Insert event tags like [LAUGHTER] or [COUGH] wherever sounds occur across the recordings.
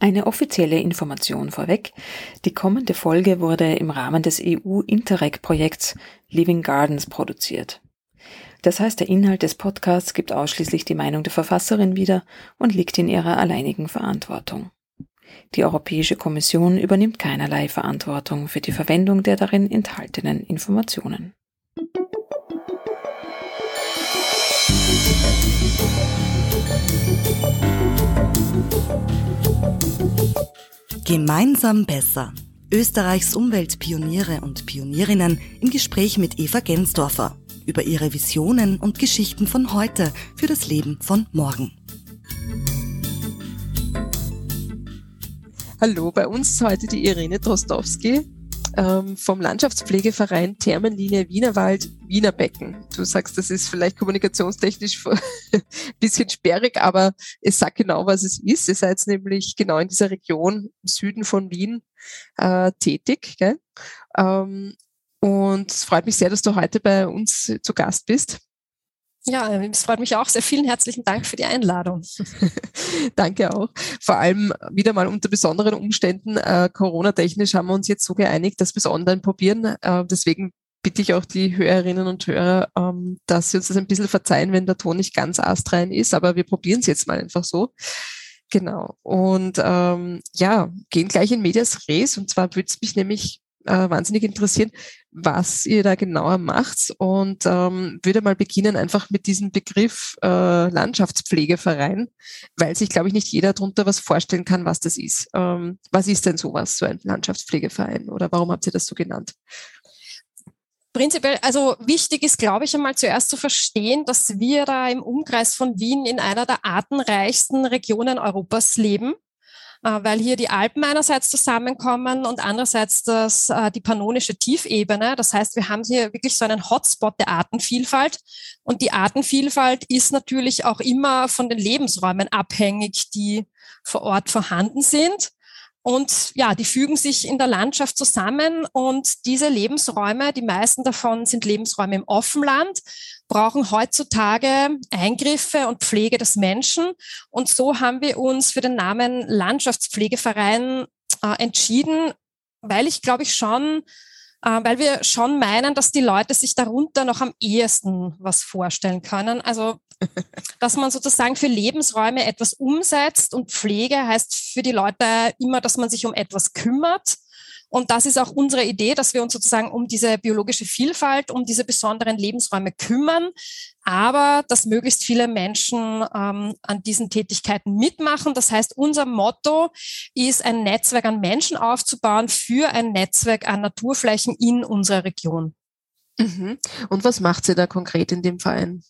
Eine offizielle Information vorweg. Die kommende Folge wurde im Rahmen des EU Interreg-Projekts Living Gardens produziert. Das heißt, der Inhalt des Podcasts gibt ausschließlich die Meinung der Verfasserin wieder und liegt in ihrer alleinigen Verantwortung. Die Europäische Kommission übernimmt keinerlei Verantwortung für die Verwendung der darin enthaltenen Informationen. Gemeinsam besser. Österreichs Umweltpioniere und Pionierinnen im Gespräch mit Eva Gensdorfer über ihre Visionen und Geschichten von heute für das Leben von morgen. Hallo, bei uns ist heute die Irene Drostowski ähm, vom Landschaftspflegeverein Thermenlinie Wienerwald, Wiener Becken. Du sagst, das ist vielleicht kommunikationstechnisch [LAUGHS] ein bisschen sperrig, aber es sagt genau, was es ist. Ihr seid nämlich genau in dieser Region im Süden von Wien äh, tätig. Gell? Ähm, und es freut mich sehr, dass du heute bei uns zu Gast bist. Ja, es freut mich auch sehr. Vielen herzlichen Dank für die Einladung. [LAUGHS] Danke auch. Vor allem wieder mal unter besonderen Umständen. Äh, Corona-technisch haben wir uns jetzt so geeinigt, dass wir es online probieren. Äh, deswegen bitte ich auch die Hörerinnen und Hörer, ähm, dass sie uns das ein bisschen verzeihen, wenn der Ton nicht ganz astrein ist. Aber wir probieren es jetzt mal einfach so. Genau. Und ähm, ja, gehen gleich in Medias Res. Und zwar würde es mich nämlich äh, wahnsinnig interessieren, was ihr da genauer macht und ähm, würde mal beginnen einfach mit diesem Begriff äh, Landschaftspflegeverein, weil sich, glaube ich, nicht jeder darunter was vorstellen kann, was das ist. Ähm, was ist denn sowas, so ein Landschaftspflegeverein oder warum habt ihr das so genannt? Prinzipiell, also wichtig ist, glaube ich, einmal zuerst zu verstehen, dass wir da im Umkreis von Wien in einer der artenreichsten Regionen Europas leben. Äh, weil hier die Alpen einerseits zusammenkommen und andererseits das, äh, die pannonische Tiefebene. Das heißt, wir haben hier wirklich so einen Hotspot der Artenvielfalt. Und die Artenvielfalt ist natürlich auch immer von den Lebensräumen abhängig, die vor Ort vorhanden sind. Und ja, die fügen sich in der Landschaft zusammen und diese Lebensräume, die meisten davon sind Lebensräume im Offenland, brauchen heutzutage Eingriffe und Pflege des Menschen. Und so haben wir uns für den Namen Landschaftspflegeverein äh, entschieden, weil ich glaube ich schon äh, weil wir schon meinen, dass die Leute sich darunter noch am ehesten was vorstellen können. Also, [LAUGHS] dass man sozusagen für Lebensräume etwas umsetzt und Pflege heißt für die Leute immer, dass man sich um etwas kümmert und das ist auch unsere Idee, dass wir uns sozusagen um diese biologische Vielfalt, um diese besonderen Lebensräume kümmern, aber dass möglichst viele Menschen ähm, an diesen Tätigkeiten mitmachen. Das heißt, unser Motto ist, ein Netzwerk an Menschen aufzubauen für ein Netzwerk an Naturflächen in unserer Region. Mhm. Und was macht sie da konkret in dem Verein?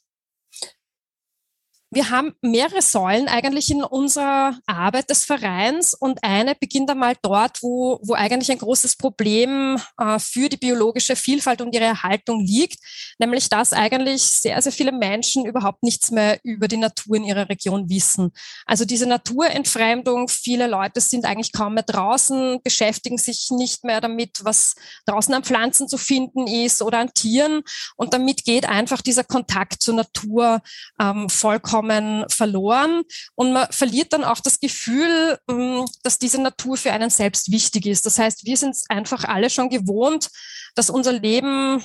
Wir haben mehrere Säulen eigentlich in unserer Arbeit des Vereins und eine beginnt einmal dort, wo, wo eigentlich ein großes Problem äh, für die biologische Vielfalt und ihre Erhaltung liegt, nämlich dass eigentlich sehr, sehr viele Menschen überhaupt nichts mehr über die Natur in ihrer Region wissen. Also diese Naturentfremdung, viele Leute sind eigentlich kaum mehr draußen, beschäftigen sich nicht mehr damit, was draußen an Pflanzen zu finden ist oder an Tieren und damit geht einfach dieser Kontakt zur Natur ähm, vollkommen vollkommen verloren und man verliert dann auch das Gefühl, ähm, dass diese Natur für einen selbst wichtig ist. Das heißt, wir sind einfach alle schon gewohnt, dass unser Leben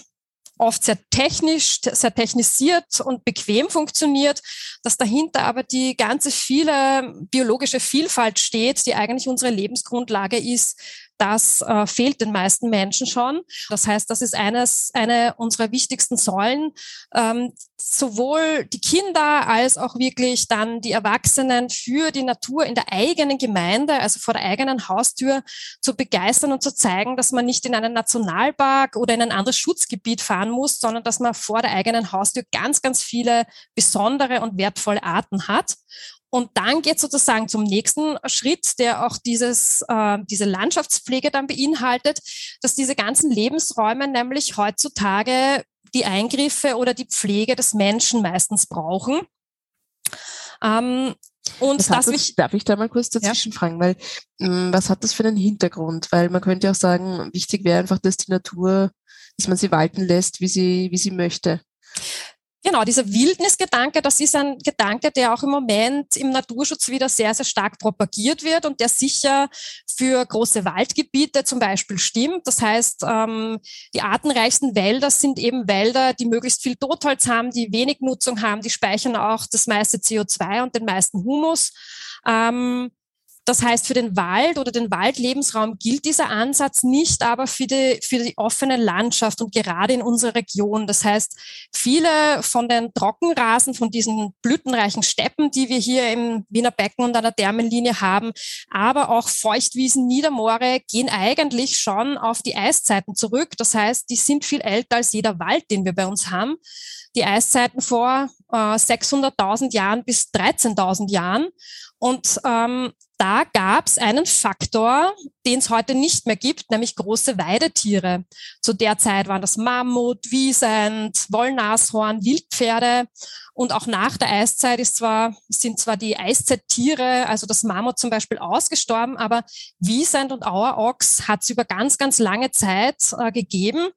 oft sehr technisch, sehr technisiert und bequem funktioniert, dass dahinter aber die ganze viele biologische Vielfalt steht, die eigentlich unsere Lebensgrundlage ist, das äh, fehlt den meisten Menschen schon. Das heißt, das ist eines, eine unserer wichtigsten Säulen. Ähm, sowohl die Kinder als auch wirklich dann die Erwachsenen für die Natur in der eigenen Gemeinde, also vor der eigenen Haustür zu begeistern und zu zeigen, dass man nicht in einen Nationalpark oder in ein anderes Schutzgebiet fahren muss, sondern dass man vor der eigenen Haustür ganz, ganz viele besondere und wertvolle Arten hat. Und dann geht sozusagen zum nächsten Schritt, der auch dieses, äh, diese Landschaftspflege dann beinhaltet, dass diese ganzen Lebensräume nämlich heutzutage die Eingriffe oder die Pflege des Menschen meistens brauchen. Ähm, und das, das darf ich da mal kurz dazwischen ja? fragen, weil mh, hm, was hat das für einen Hintergrund? Weil man könnte auch sagen, wichtig wäre einfach, dass die Natur, dass man sie walten lässt, wie sie, wie sie möchte. Genau, dieser Wildnisgedanke, das ist ein Gedanke, der auch im Moment im Naturschutz wieder sehr, sehr stark propagiert wird und der sicher für große Waldgebiete zum Beispiel stimmt. Das heißt, ähm, die artenreichsten Wälder sind eben Wälder, die möglichst viel Totholz haben, die wenig Nutzung haben, die speichern auch das meiste CO2 und den meisten Humus. Ähm, das heißt, für den Wald oder den Waldlebensraum gilt dieser Ansatz nicht, aber für die, für die offene Landschaft und gerade in unserer Region. Das heißt, viele von den Trockenrasen, von diesen blütenreichen Steppen, die wir hier im Wiener Becken und an der Thermenlinie haben, aber auch Feuchtwiesen, Niedermoore gehen eigentlich schon auf die Eiszeiten zurück. Das heißt, die sind viel älter als jeder Wald, den wir bei uns haben die Eiszeiten vor äh, 600.000 Jahren bis 13.000 Jahren. Und ähm, da gab es einen Faktor, den es heute nicht mehr gibt, nämlich große Weidetiere. Zu der Zeit waren das Mammut, Wiesent, Wollnashorn, Wildpferde. Und auch nach der Eiszeit ist zwar, sind zwar die Eiszeittiere, also das Mammut zum Beispiel, ausgestorben, aber Wiesent und Auerochs hat es über ganz, ganz lange Zeit äh, gegeben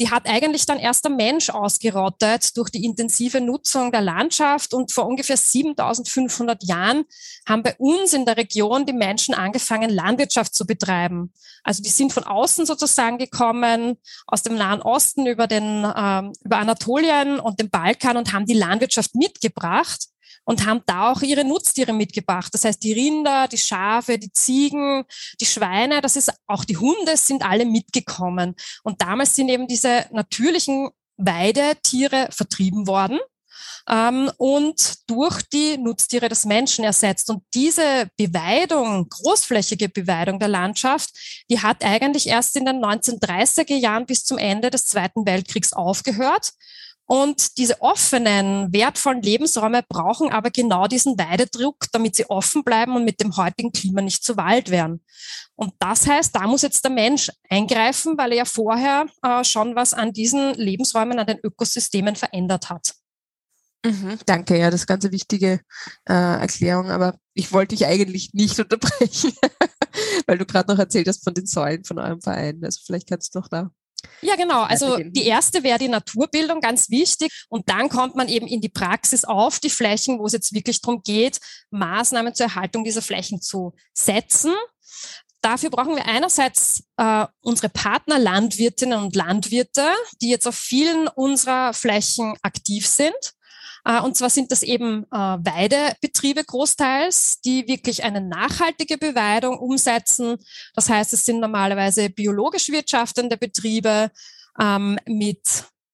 die hat eigentlich dann erst der Mensch ausgerottet durch die intensive Nutzung der Landschaft. Und vor ungefähr 7500 Jahren haben bei uns in der Region die Menschen angefangen, Landwirtschaft zu betreiben. Also die sind von außen sozusagen gekommen, aus dem Nahen Osten über, den, ähm, über Anatolien und den Balkan und haben die Landwirtschaft mitgebracht und haben da auch ihre Nutztiere mitgebracht. Das heißt, die Rinder, die Schafe, die Ziegen, die Schweine, das ist auch die Hunde sind alle mitgekommen. Und damals sind eben diese natürlichen Weidetiere vertrieben worden ähm, und durch die Nutztiere des Menschen ersetzt. Und diese Beweidung, großflächige Beweidung der Landschaft, die hat eigentlich erst in den 1930er Jahren bis zum Ende des Zweiten Weltkriegs aufgehört. Und diese offenen, wertvollen Lebensräume brauchen aber genau diesen Weidedruck, damit sie offen bleiben und mit dem heutigen Klima nicht zu Wald werden. Und das heißt, da muss jetzt der Mensch eingreifen, weil er ja vorher äh, schon was an diesen Lebensräumen, an den Ökosystemen verändert hat. Mhm, danke, ja, das ist ganz eine wichtige äh, Erklärung, aber ich wollte dich eigentlich nicht unterbrechen, [LAUGHS] weil du gerade noch erzählt hast von den Säulen von eurem Verein. Also vielleicht kannst du noch da ja, genau. Also die erste wäre die Naturbildung, ganz wichtig. Und dann kommt man eben in die Praxis auf die Flächen, wo es jetzt wirklich darum geht, Maßnahmen zur Erhaltung dieser Flächen zu setzen. Dafür brauchen wir einerseits äh, unsere Partner Landwirtinnen und Landwirte, die jetzt auf vielen unserer Flächen aktiv sind. Äh, und zwar sind das eben äh, Weidebetriebe großteils, die wirklich eine nachhaltige Beweidung umsetzen. Das heißt, es sind normalerweise biologisch wirtschaftende Betriebe ähm, mit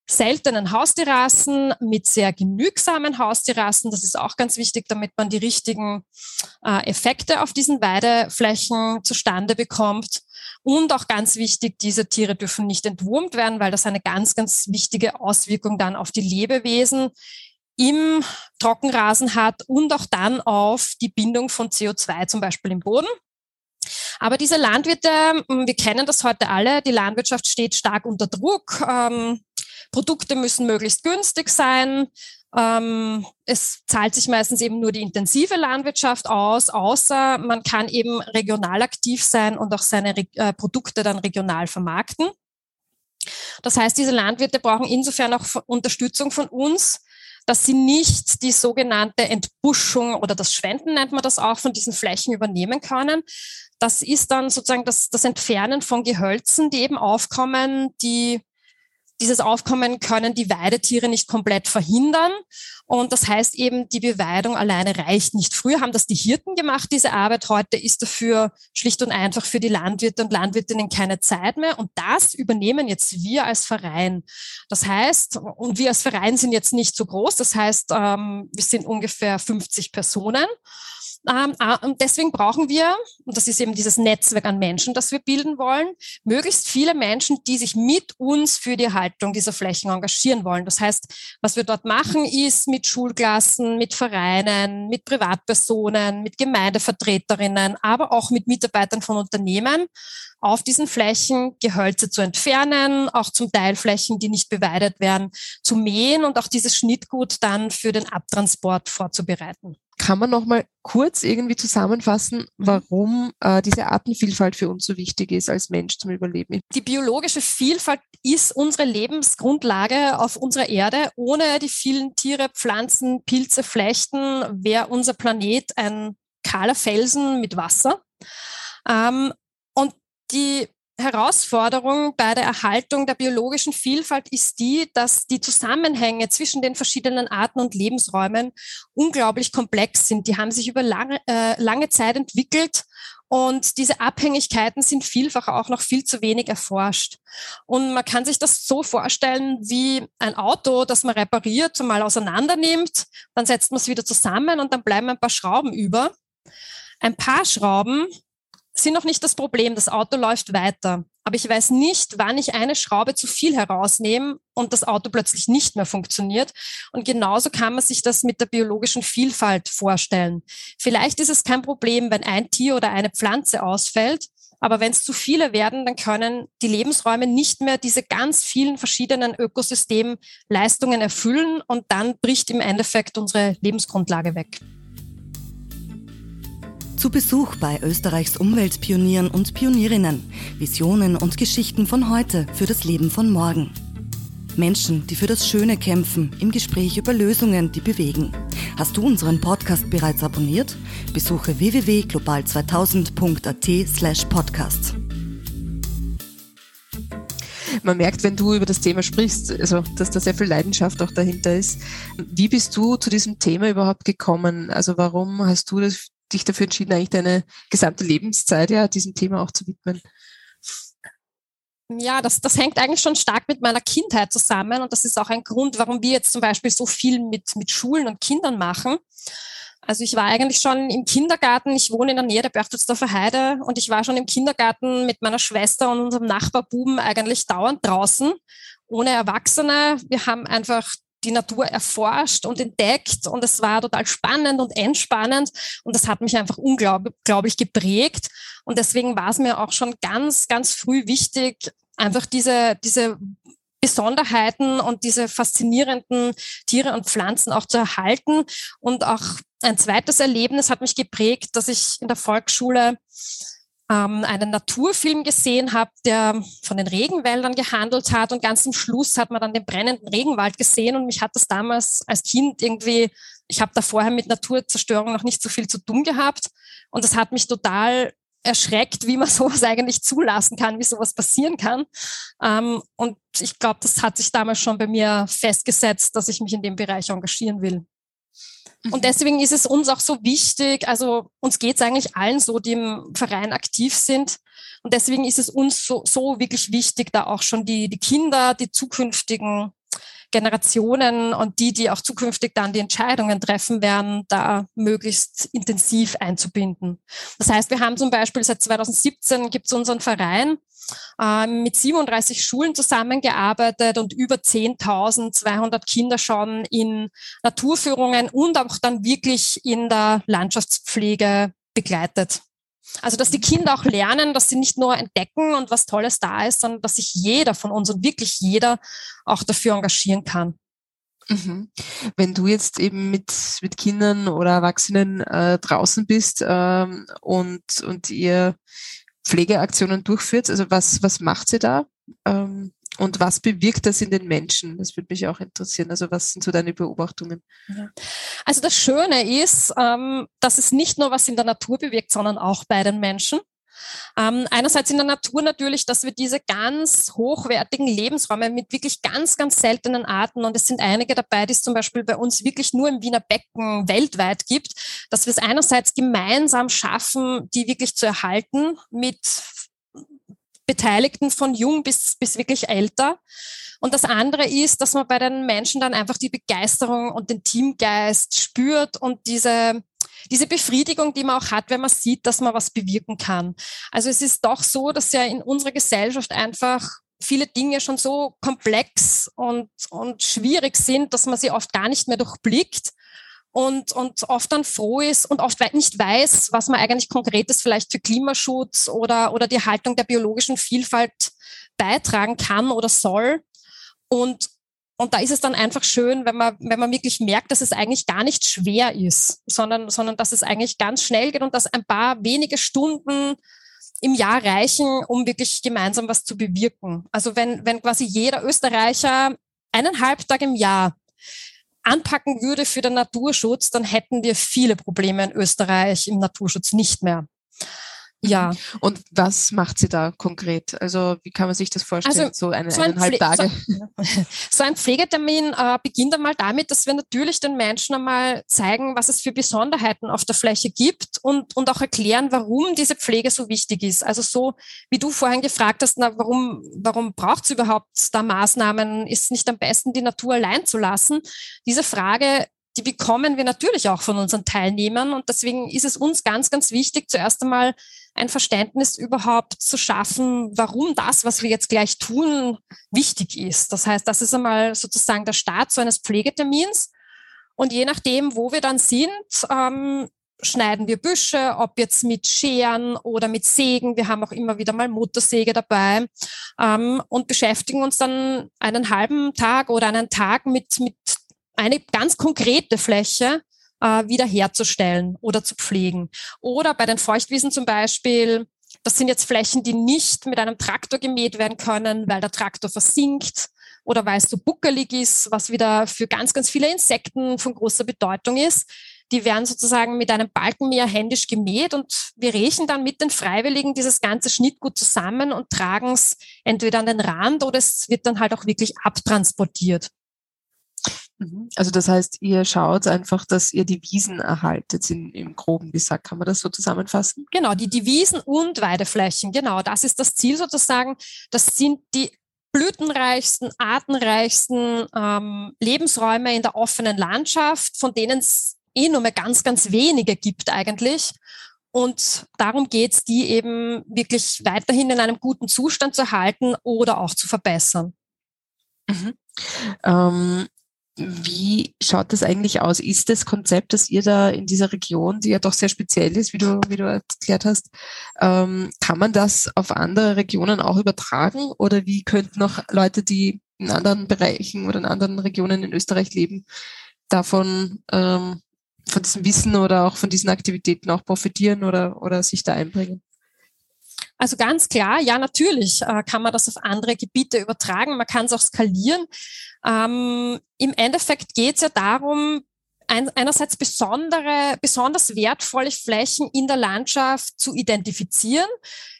seltenen Haustierrassen, mit sehr genügsamen Haustierrassen. Das ist auch ganz wichtig, damit man die richtigen äh, Effekte auf diesen Weideflächen zustande bekommt. Und auch ganz wichtig, diese Tiere dürfen nicht entwurmt werden, weil das eine ganz, ganz wichtige Auswirkung dann auf die Lebewesen im Trockenrasen hat und auch dann auf die Bindung von CO2 zum Beispiel im Boden. Aber diese Landwirte, hm, wir kennen das heute alle, die Landwirtschaft steht stark unter Druck. Ähm, Produkte müssen möglichst günstig sein. Ähm, es zahlt sich meistens eben nur die intensive Landwirtschaft aus, außer man kann eben regional aktiv sein und auch seine äh, Produkte dann regional vermarkten. Das heißt, diese Landwirte brauchen insofern auch Unterstützung von uns, dass sie nicht die sogenannte Entbuschung oder das Schwenden nennt man das auch von diesen Flächen übernehmen können. Das ist dann sozusagen das, das Entfernen von Gehölzen, die eben aufkommen, die dieses Aufkommen können die Weidetiere nicht komplett verhindern. Und das heißt eben, die Beweidung alleine reicht nicht. Früher haben das die Hirten gemacht, diese Arbeit. Heute ist dafür schlicht und einfach für die Landwirte und Landwirtinnen keine Zeit mehr. Und das übernehmen jetzt wir als Verein. Das heißt, und wir als Verein sind jetzt nicht so groß. Das heißt, ähm, wir sind ungefähr 50 Personen. Ähm, ah, und deswegen brauchen wir, und das ist eben dieses Netzwerk an Menschen, das wir bilden wollen, möglichst viele Menschen, die sich mit uns für die Erhaltung dieser Flächen engagieren wollen. Das heißt, was wir dort machen, ist mit Schulklassen, mit Vereinen, mit Privatpersonen, mit Gemeindevertreterinnen, aber auch mit Mitarbeitern von Unternehmen auf diesen Flächen Gehölze zu entfernen, auch zum Teil Flächen, die nicht beweidet werden, zu mähen und auch dieses Schnittgut dann für den Abtransport vorzubereiten. Kann man noch mal kurz irgendwie zusammenfassen, mhm. warum äh, diese Artenvielfalt für uns so wichtig ist als Mensch zum Überleben? Die biologische Vielfalt ist unsere Lebensgrundlage auf unserer Erde. Ohne die vielen Tiere, Pflanzen, Pilze, Flechten wäre unser Planet ein kahler Felsen mit Wasser. Ähm, und die Herausforderung bei der Erhaltung der biologischen Vielfalt ist die, dass die Zusammenhänge zwischen den verschiedenen Arten und Lebensräumen unglaublich komplex sind. Die haben sich über lange, äh, lange Zeit entwickelt und diese Abhängigkeiten sind vielfach auch noch viel zu wenig erforscht. Und man kann sich das so vorstellen wie ein Auto, das man repariert, mal auseinander nimmt, dann setzt man es wieder zusammen und dann bleiben ein paar Schrauben über. Ein paar Schrauben sind noch nicht das Problem. Das Auto läuft weiter. Aber ich weiß nicht, wann ich eine Schraube zu viel herausnehme und das Auto plötzlich nicht mehr funktioniert. Und genauso kann man sich das mit der biologischen Vielfalt vorstellen. Vielleicht ist es kein Problem, wenn ein Tier oder eine Pflanze ausfällt. Aber wenn es zu viele werden, dann können die Lebensräume nicht mehr diese ganz vielen verschiedenen Ökosystemleistungen erfüllen und dann bricht im Endeffekt unsere Lebensgrundlage weg. Zu Besuch bei Österreichs Umweltpionieren und Pionierinnen. Visionen und Geschichten von heute für das Leben von morgen. Menschen, die für das Schöne kämpfen, im Gespräch über Lösungen, die bewegen. Hast du unseren Podcast bereits abonniert? Besuche www.global2000.at slash podcast. Man merkt, wenn du über das Thema sprichst, also, dass da sehr viel Leidenschaft auch dahinter ist. Wie bist du zu diesem Thema überhaupt gekommen? Also warum hast du das dich dafür entschieden, eigentlich deine gesamte Lebenszeit ja diesem Thema auch zu widmen? Ja, das, das hängt eigentlich schon stark mit meiner Kindheit zusammen und das ist auch ein Grund, warum wir jetzt zum Beispiel so viel mit, mit Schulen und Kindern machen. Also ich war eigentlich schon im Kindergarten, ich wohne in der Nähe der Berchtesgadener Heide und ich war schon im Kindergarten mit meiner Schwester und unserem Nachbarbuben eigentlich dauernd draußen, ohne Erwachsene. Wir haben einfach die Natur erforscht und entdeckt. Und es war total spannend und entspannend. Und das hat mich einfach unglaublich geprägt. Und deswegen war es mir auch schon ganz, ganz früh wichtig, einfach diese, diese Besonderheiten und diese faszinierenden Tiere und Pflanzen auch zu erhalten. Und auch ein zweites Erlebnis hat mich geprägt, dass ich in der Volksschule ähm, einen Naturfilm gesehen habe, der von den Regenwäldern gehandelt hat und ganz am Schluss hat man dann den brennenden Regenwald gesehen und mich hat das damals als Kind irgendwie, ich habe da vorher mit Naturzerstörung noch nicht so viel zu tun gehabt und das hat mich total erschreckt, wie man [LAUGHS] sowas eigentlich zulassen kann, wie sowas passieren kann. Ähm, und ich glaube, das hat sich damals schon bei mir festgesetzt, dass ich mich in dem Bereich engagieren will. Und mhm. deswegen ist es uns auch so wichtig, also uns geht es eigentlich allen so, die im Verein aktiv sind. Und deswegen ist es uns so, so wirklich wichtig, da auch schon die, die Kinder, die zukünftigen Generationen und die, die auch zukünftig dann die Entscheidungen treffen werden, da möglichst intensiv einzubinden. Das heißt, wir haben zum Beispiel seit 2017 gibt es unseren Verein mit 37 Schulen zusammengearbeitet und über 10.200 Kinder schon in Naturführungen und auch dann wirklich in der Landschaftspflege begleitet. Also, dass die Kinder auch lernen, dass sie nicht nur entdecken und was Tolles da ist, sondern dass sich jeder von uns und wirklich jeder auch dafür engagieren kann. Mhm. Wenn du jetzt eben mit, mit Kindern oder Erwachsenen äh, draußen bist ähm, und, und ihr Pflegeaktionen durchführt, also was, was macht sie da? Ähm, und was bewirkt das in den Menschen? Das würde mich auch interessieren. Also was sind so deine Beobachtungen? Also das Schöne ist, ähm, dass es nicht nur was in der Natur bewirkt, sondern auch bei den Menschen. Ähm, einerseits in der Natur natürlich, dass wir diese ganz hochwertigen Lebensräume mit wirklich ganz, ganz seltenen Arten, und es sind einige dabei, die es zum Beispiel bei uns wirklich nur im Wiener Becken weltweit gibt, dass wir es einerseits gemeinsam schaffen, die wirklich zu erhalten mit Beteiligten von jung bis, bis wirklich älter. Und das andere ist, dass man bei den Menschen dann einfach die Begeisterung und den Teamgeist spürt und diese, diese Befriedigung, die man auch hat, wenn man sieht, dass man was bewirken kann. Also es ist doch so, dass ja in unserer Gesellschaft einfach viele Dinge schon so komplex und, und schwierig sind, dass man sie oft gar nicht mehr durchblickt und, und oft dann froh ist und oft nicht weiß, was man eigentlich konkretes vielleicht für Klimaschutz oder, oder die Erhaltung der biologischen Vielfalt beitragen kann oder soll. Und, und da ist es dann einfach schön, wenn man, wenn man wirklich merkt, dass es eigentlich gar nicht schwer ist, sondern, sondern dass es eigentlich ganz schnell geht und dass ein paar wenige Stunden im Jahr reichen, um wirklich gemeinsam was zu bewirken. Also wenn, wenn quasi jeder Österreicher einen Halbtag im Jahr anpacken würde für den Naturschutz, dann hätten wir viele Probleme in Österreich im Naturschutz nicht mehr. Ja. Und was macht sie da konkret? Also wie kann man sich das vorstellen? Also, so eine, so ein eineinhalb Tage? So, [LAUGHS] so, ein Pflegetermin äh, beginnt einmal damit, dass wir natürlich den Menschen einmal zeigen, was es für Besonderheiten auf der Fläche gibt und, und auch erklären, warum diese Pflege so wichtig ist. Also so, wie du vorhin gefragt hast, na, warum, warum braucht es überhaupt da Maßnahmen? Ist es nicht am besten, die Natur allein zu lassen? Diese Frage die bekommen wir natürlich auch von unseren Teilnehmern. Und deswegen ist es uns ganz, ganz wichtig, zuerst einmal ein Verständnis überhaupt zu schaffen, warum das, was wir jetzt gleich tun, wichtig ist. Das heißt, das ist einmal sozusagen der Start so eines Pflegetermins. Und je nachdem, wo wir dann sind, ähm, schneiden wir Büsche, ob jetzt mit Scheren oder mit Sägen. Wir haben auch immer wieder mal Motorsäge dabei ähm, und beschäftigen uns dann einen halben Tag oder einen Tag mit, mit eine ganz konkrete Fläche äh, wiederherzustellen oder zu pflegen. Oder bei den Feuchtwiesen zum Beispiel, das sind jetzt Flächen, die nicht mit einem Traktor gemäht werden können, weil der Traktor versinkt oder weil es so buckelig ist, was wieder für ganz, ganz viele Insekten von großer Bedeutung ist. Die werden sozusagen mit einem Balkenmäher händisch gemäht und wir rächen dann mit den Freiwilligen dieses ganze Schnittgut zusammen und tragen es entweder an den Rand oder es wird dann halt auch wirklich abtransportiert. Mhm. Also das heißt, ihr schaut einfach, dass ihr die Wiesen erhaltet, in, im groben gesagt. Kann man das so zusammenfassen? Genau, die, die Wiesen und Weideflächen. Genau, das ist das Ziel sozusagen. Das sind die blütenreichsten, artenreichsten ähm, Lebensräume in der offenen Landschaft, von denen es eh nur mehr ganz, ganz wenige gibt eigentlich. Und darum geht es, die eben wirklich weiterhin in einem guten Zustand zu halten oder auch zu verbessern. Mhm. Ähm, wie schaut das eigentlich aus? Ist das Konzept, das ihr da in dieser Region, die ja doch sehr speziell ist, wie du, wie du erklärt hast, ähm, kann man das auf andere Regionen auch übertragen? Oder wie könnten auch Leute, die in anderen Bereichen oder in anderen Regionen in Österreich leben, davon ähm, von diesem Wissen oder auch von diesen Aktivitäten auch profitieren oder, oder sich da einbringen? Also ganz klar, ja, natürlich äh, kann man das auf andere Gebiete übertragen. Man kann es auch skalieren. Ähm, Im Endeffekt geht es ja darum, ein, einerseits besondere, besonders wertvolle Flächen in der Landschaft zu identifizieren.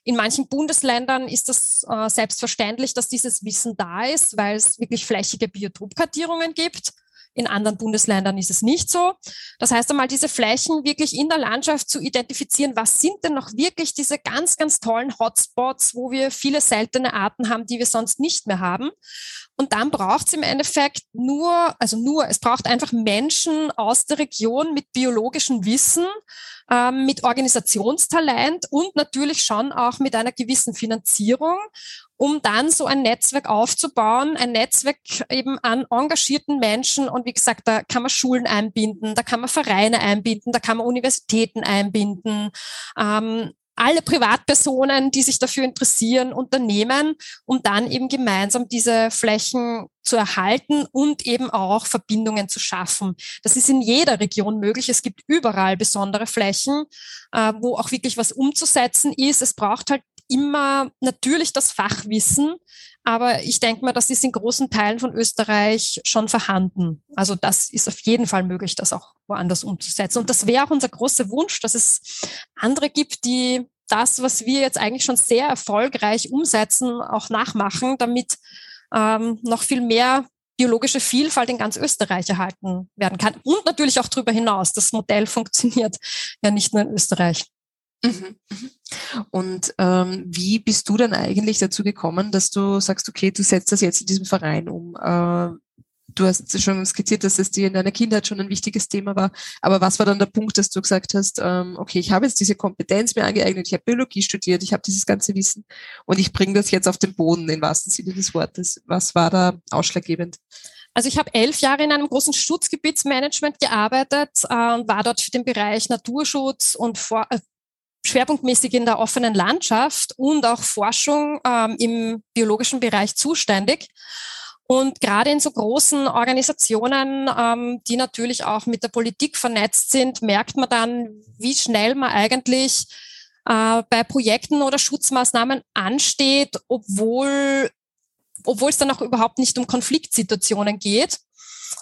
In manchen Bundesländern ist das äh, selbstverständlich, dass dieses Wissen da ist, weil es wirklich flächige Biotopkartierungen gibt. In anderen Bundesländern ist es nicht so. Das heißt einmal, diese Flächen wirklich in der Landschaft zu identifizieren, was sind denn noch wirklich diese ganz, ganz tollen Hotspots, wo wir viele seltene Arten haben, die wir sonst nicht mehr haben. Und dann braucht es im Endeffekt nur, also nur, es braucht einfach Menschen aus der Region mit biologischem Wissen, ähm, mit Organisationstalent und natürlich schon auch mit einer gewissen Finanzierung, um dann so ein Netzwerk aufzubauen, ein Netzwerk eben an engagierten Menschen. Und wie gesagt, da kann man Schulen einbinden, da kann man Vereine einbinden, da kann man Universitäten einbinden. Ähm, alle Privatpersonen, die sich dafür interessieren, Unternehmen, um dann eben gemeinsam diese Flächen zu erhalten und eben auch Verbindungen zu schaffen. Das ist in jeder Region möglich. Es gibt überall besondere Flächen, äh, wo auch wirklich was umzusetzen ist. Es braucht halt immer natürlich das Fachwissen, aber ich denke mal, das ist in großen Teilen von Österreich schon vorhanden. Also das ist auf jeden Fall möglich, das auch woanders umzusetzen. Und das wäre auch unser großer Wunsch, dass es andere gibt, die das, was wir jetzt eigentlich schon sehr erfolgreich umsetzen, auch nachmachen, damit ähm, noch viel mehr biologische Vielfalt in ganz Österreich erhalten werden kann. Und natürlich auch darüber hinaus. Das Modell funktioniert ja nicht nur in Österreich. Mhm, mhm. Und ähm, wie bist du dann eigentlich dazu gekommen, dass du sagst, okay, du setzt das jetzt in diesem Verein um? Äh, du hast schon skizziert, dass es dir in deiner Kindheit schon ein wichtiges Thema war. Aber was war dann der Punkt, dass du gesagt hast, ähm, okay, ich habe jetzt diese Kompetenz mir angeeignet, ich habe Biologie studiert, ich habe dieses ganze Wissen und ich bringe das jetzt auf den Boden, im wahrsten Sinne des Wortes. Was war da ausschlaggebend? Also ich habe elf Jahre in einem großen Schutzgebietsmanagement gearbeitet äh, und war dort für den Bereich Naturschutz und vor, äh, schwerpunktmäßig in der offenen Landschaft und auch Forschung ähm, im biologischen Bereich zuständig. Und gerade in so großen Organisationen, ähm, die natürlich auch mit der Politik vernetzt sind, merkt man dann, wie schnell man eigentlich äh, bei Projekten oder Schutzmaßnahmen ansteht, obwohl, obwohl es dann auch überhaupt nicht um Konfliktsituationen geht.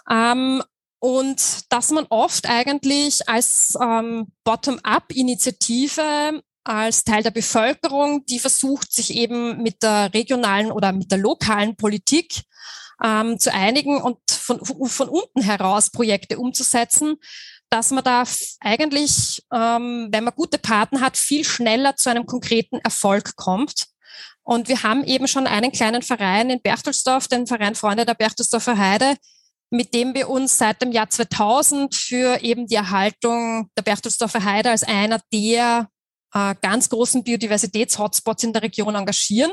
Ähm, und dass man oft eigentlich als ähm, Bottom-up-Initiative als Teil der Bevölkerung, die versucht, sich eben mit der regionalen oder mit der lokalen Politik ähm, zu einigen und von, von unten heraus Projekte umzusetzen, dass man da eigentlich, ähm, wenn man gute Partner hat, viel schneller zu einem konkreten Erfolg kommt. Und wir haben eben schon einen kleinen Verein in Berchtesdorf, den Verein Freunde der Berchtesdorfer Heide, mit dem wir uns seit dem Jahr 2000 für eben die Erhaltung der Berchtesdorfer Heide als einer der äh, ganz großen Biodiversitäts-Hotspots in der Region engagieren.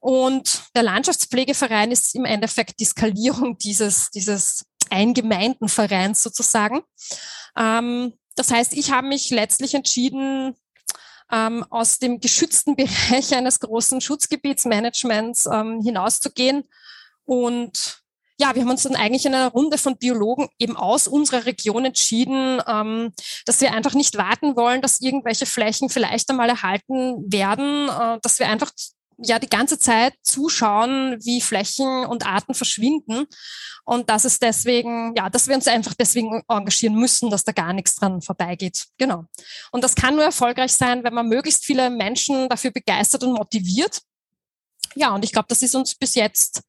Und der Landschaftspflegeverein ist im Endeffekt die Skalierung dieses, dieses eingemeinten Vereins sozusagen. Ähm, das heißt, ich habe mich letztlich entschieden, ähm, aus dem geschützten [LAUGHS] Bereich eines großen Schutzgebietsmanagements ähm, hinauszugehen und ja, wir haben uns dann eigentlich in einer Runde von Biologen eben aus unserer Region entschieden, ähm, dass wir einfach nicht warten wollen, dass irgendwelche Flächen vielleicht einmal erhalten werden, äh, dass wir einfach ja die ganze Zeit zuschauen, wie Flächen und Arten verschwinden und dass es deswegen, ja, dass wir uns einfach deswegen engagieren müssen, dass da gar nichts dran vorbeigeht. Genau. Und das kann nur erfolgreich sein, wenn man möglichst viele Menschen dafür begeistert und motiviert. Ja, und ich glaube, das ist uns bis jetzt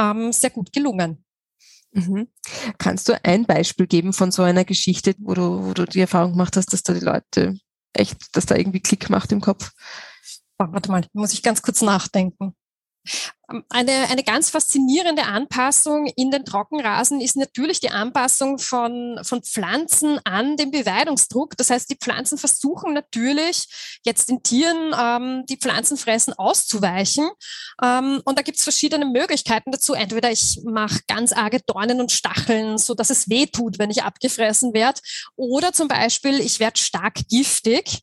ähm, sehr gut gelungen. Mhm. Kannst du ein Beispiel geben von so einer Geschichte, wo du, wo du die Erfahrung gemacht hast, dass da die Leute echt, dass da irgendwie Klick macht im Kopf? Warte mal, muss ich ganz kurz nachdenken. Eine, eine ganz faszinierende Anpassung in den Trockenrasen ist natürlich die Anpassung von, von Pflanzen an den Beweidungsdruck. Das heißt, die Pflanzen versuchen natürlich jetzt den Tieren, ähm, die Pflanzen fressen, auszuweichen. Ähm, und da gibt es verschiedene Möglichkeiten dazu. Entweder ich mache ganz arge Dornen und Stacheln, so dass es weh tut, wenn ich abgefressen werde. Oder zum Beispiel, ich werde stark giftig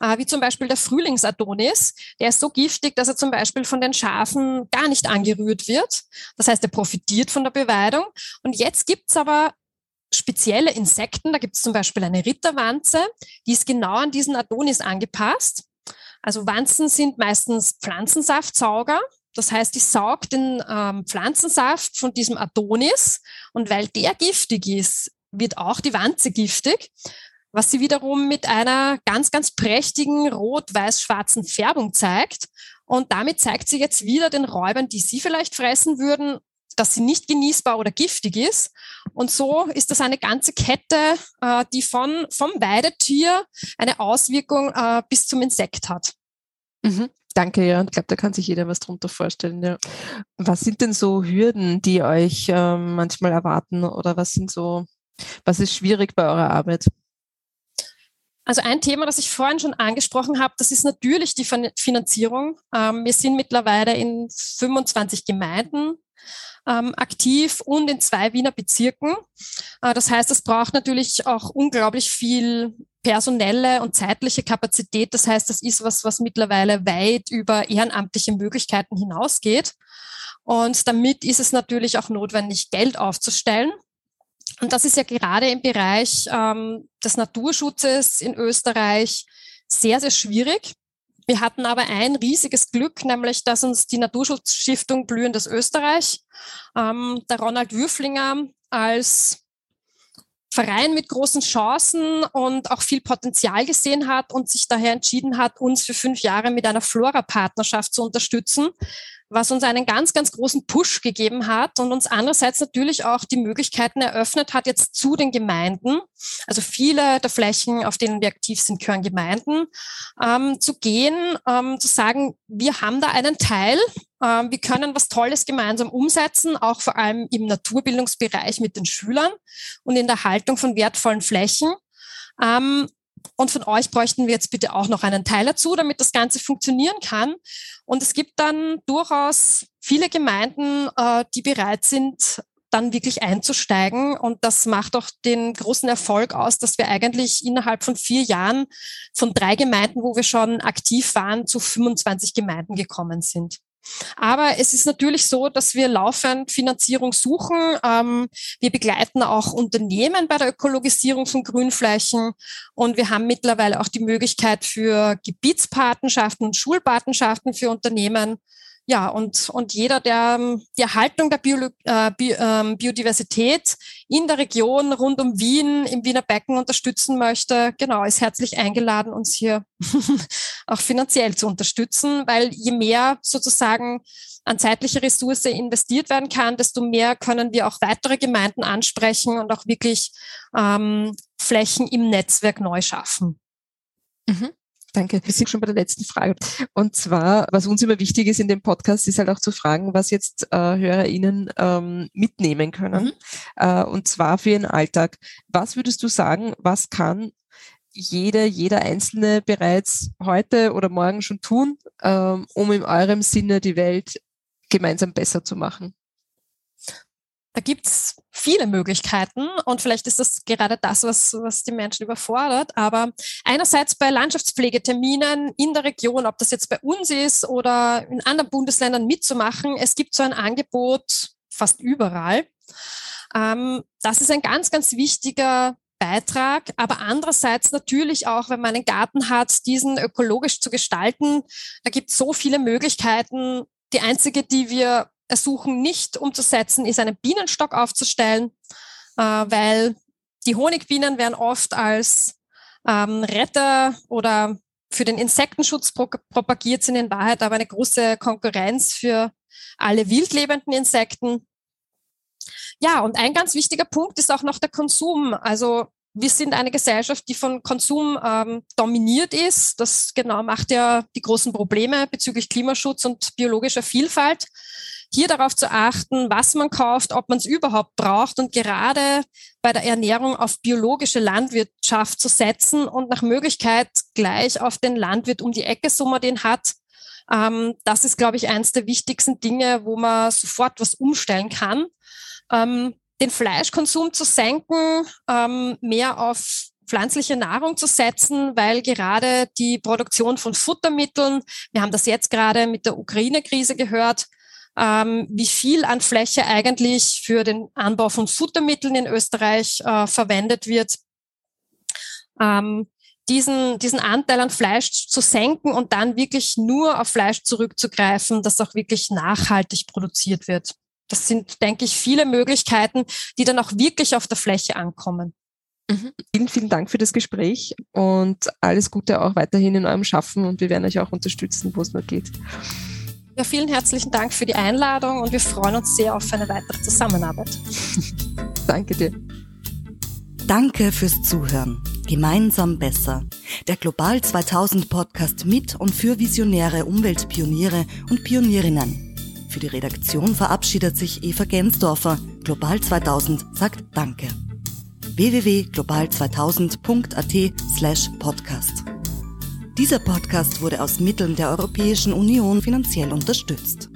wie zum Beispiel der Frühlingsadonis. Der ist so giftig, dass er zum Beispiel von den Schafen gar nicht angerührt wird. Das heißt, er profitiert von der Beweidung. Und jetzt gibt's aber spezielle Insekten. Da gibt es zum Beispiel eine Ritterwanze, die ist genau an diesen Adonis angepasst. Also Wanzen sind meistens Pflanzensaftsauger. Das heißt, die saugt den ähm, Pflanzensaft von diesem Adonis und weil der giftig ist, wird auch die Wanze giftig was sie wiederum mit einer ganz, ganz prächtigen rot-weiß-schwarzen Färbung zeigt. Und damit zeigt sie jetzt wieder den Räubern, die sie vielleicht fressen würden, dass sie nicht genießbar oder giftig ist. Und so ist das eine ganze Kette, äh, die von, vom Weidetier eine Auswirkung äh, bis zum Insekt hat. Mhm. Danke, ja. Ich glaube, da kann sich jeder was drunter vorstellen. Ja. Was sind denn so Hürden, die euch äh, manchmal erwarten oder was sind so, was ist schwierig bei eurer Arbeit? Also ein Thema, das ich vorhin schon angesprochen habe, das ist natürlich die Finanzierung. Ähm, wir sind mittlerweile in 25 Gemeinden ähm, aktiv und in zwei Wiener Bezirken. Äh, das heißt, es braucht natürlich auch unglaublich viel personelle und zeitliche Kapazität. Das heißt, das ist was, was mittlerweile weit über ehrenamtliche Möglichkeiten hinausgeht. Und damit ist es natürlich auch notwendig, Geld aufzustellen. Und das ist ja gerade im Bereich ähm, des Naturschutzes in Österreich sehr, sehr schwierig. Wir hatten aber ein riesiges Glück, nämlich dass uns die Naturschutzstiftung Blühendes Österreich, ähm, der Ronald Würflinger als Verein mit großen Chancen und auch viel Potenzial gesehen hat und sich daher entschieden hat, uns für fünf Jahre mit einer Flora-Partnerschaft zu unterstützen, was uns einen ganz, ganz großen Push gegeben hat und uns andererseits natürlich auch die Möglichkeiten eröffnet hat, jetzt zu den Gemeinden, also viele der Flächen, auf denen wir aktiv sind, gehören Gemeinden, ähm, zu gehen, ähm, zu sagen, wir haben da einen Teil, ähm, wir können was Tolles gemeinsam umsetzen, auch vor allem im Naturbildungsbereich mit den Schülern und in der Haltung von wertvollen Flächen. Ähm, und von euch bräuchten wir jetzt bitte auch noch einen Teil dazu, damit das Ganze funktionieren kann. Und es gibt dann durchaus viele Gemeinden, äh, die bereit sind, dann wirklich einzusteigen. Und das macht auch den großen Erfolg aus, dass wir eigentlich innerhalb von vier Jahren von drei Gemeinden, wo wir schon aktiv waren, zu 25 Gemeinden gekommen sind. Aber es ist natürlich so, dass wir laufend Finanzierung suchen. Ähm, wir begleiten auch Unternehmen bei der Ökologisierung von Grünflächen und wir haben mittlerweile auch die Möglichkeit für Gebietspatenschaften und Schulpatenschaften für Unternehmen ja, und, und jeder, der ähm, die Erhaltung der Bio, äh, Bio, äh, Biodiversität in der Region rund um Wien, im Wiener Becken unterstützen möchte, genau, ist herzlich eingeladen, uns hier [LAUGHS] auch finanziell zu unterstützen, weil je mehr sozusagen an zeitliche Ressource investiert werden kann, desto mehr können wir auch weitere Gemeinden ansprechen und auch wirklich ähm, Flächen im Netzwerk neu schaffen. Mhm. Danke. Wir sind schon bei der letzten Frage. Und zwar, was uns immer wichtig ist in dem Podcast, ist halt auch zu fragen, was jetzt äh, HörerInnen ähm, mitnehmen können. Mhm. Äh, und zwar für ihren Alltag. Was würdest du sagen, was kann jede, jeder Einzelne bereits heute oder morgen schon tun, ähm, um in eurem Sinne die Welt gemeinsam besser zu machen? Da gibt's viele Möglichkeiten und vielleicht ist das gerade das, was, was die Menschen überfordert. Aber einerseits bei Landschaftspflegeterminen in der Region, ob das jetzt bei uns ist oder in anderen Bundesländern mitzumachen, es gibt so ein Angebot fast überall. Ähm, das ist ein ganz, ganz wichtiger Beitrag, aber andererseits natürlich auch, wenn man einen Garten hat, diesen ökologisch zu gestalten. Da gibt es so viele Möglichkeiten. Die einzige, die wir ersuchen nicht umzusetzen, ist einen Bienenstock aufzustellen, äh, weil die Honigbienen werden oft als ähm, Retter oder für den Insektenschutz pro propagiert, sind in Wahrheit aber eine große Konkurrenz für alle wildlebenden Insekten. Ja, und ein ganz wichtiger Punkt ist auch noch der Konsum. Also wir sind eine Gesellschaft, die von Konsum ähm, dominiert ist. Das genau macht ja die großen Probleme bezüglich Klimaschutz und biologischer Vielfalt hier darauf zu achten, was man kauft, ob man es überhaupt braucht und gerade bei der Ernährung auf biologische Landwirtschaft zu setzen und nach Möglichkeit gleich auf den Landwirt um die Ecke, so man den hat. Ähm, das ist, glaube ich, eines der wichtigsten Dinge, wo man sofort was umstellen kann. Ähm, den Fleischkonsum zu senken, ähm, mehr auf pflanzliche Nahrung zu setzen, weil gerade die Produktion von Futtermitteln, wir haben das jetzt gerade mit der Ukraine-Krise gehört, ähm, wie viel an Fläche eigentlich für den Anbau von Futtermitteln in Österreich äh, verwendet wird. Ähm, diesen, diesen Anteil an Fleisch zu senken und dann wirklich nur auf Fleisch zurückzugreifen, das auch wirklich nachhaltig produziert wird. Das sind, denke ich, viele Möglichkeiten, die dann auch wirklich auf der Fläche ankommen. Mhm. Vielen, vielen Dank für das Gespräch und alles Gute auch weiterhin in eurem Schaffen und wir werden euch auch unterstützen, wo es nur geht. Ja, vielen herzlichen Dank für die Einladung und wir freuen uns sehr auf eine weitere Zusammenarbeit. [LAUGHS] Danke dir. Danke fürs Zuhören. Gemeinsam besser. Der Global 2000 Podcast mit und für visionäre Umweltpioniere und Pionierinnen. Für die Redaktion verabschiedet sich Eva Gensdorfer. Global 2000 sagt Danke. www.global2000.at slash podcast. Dieser Podcast wurde aus Mitteln der Europäischen Union finanziell unterstützt.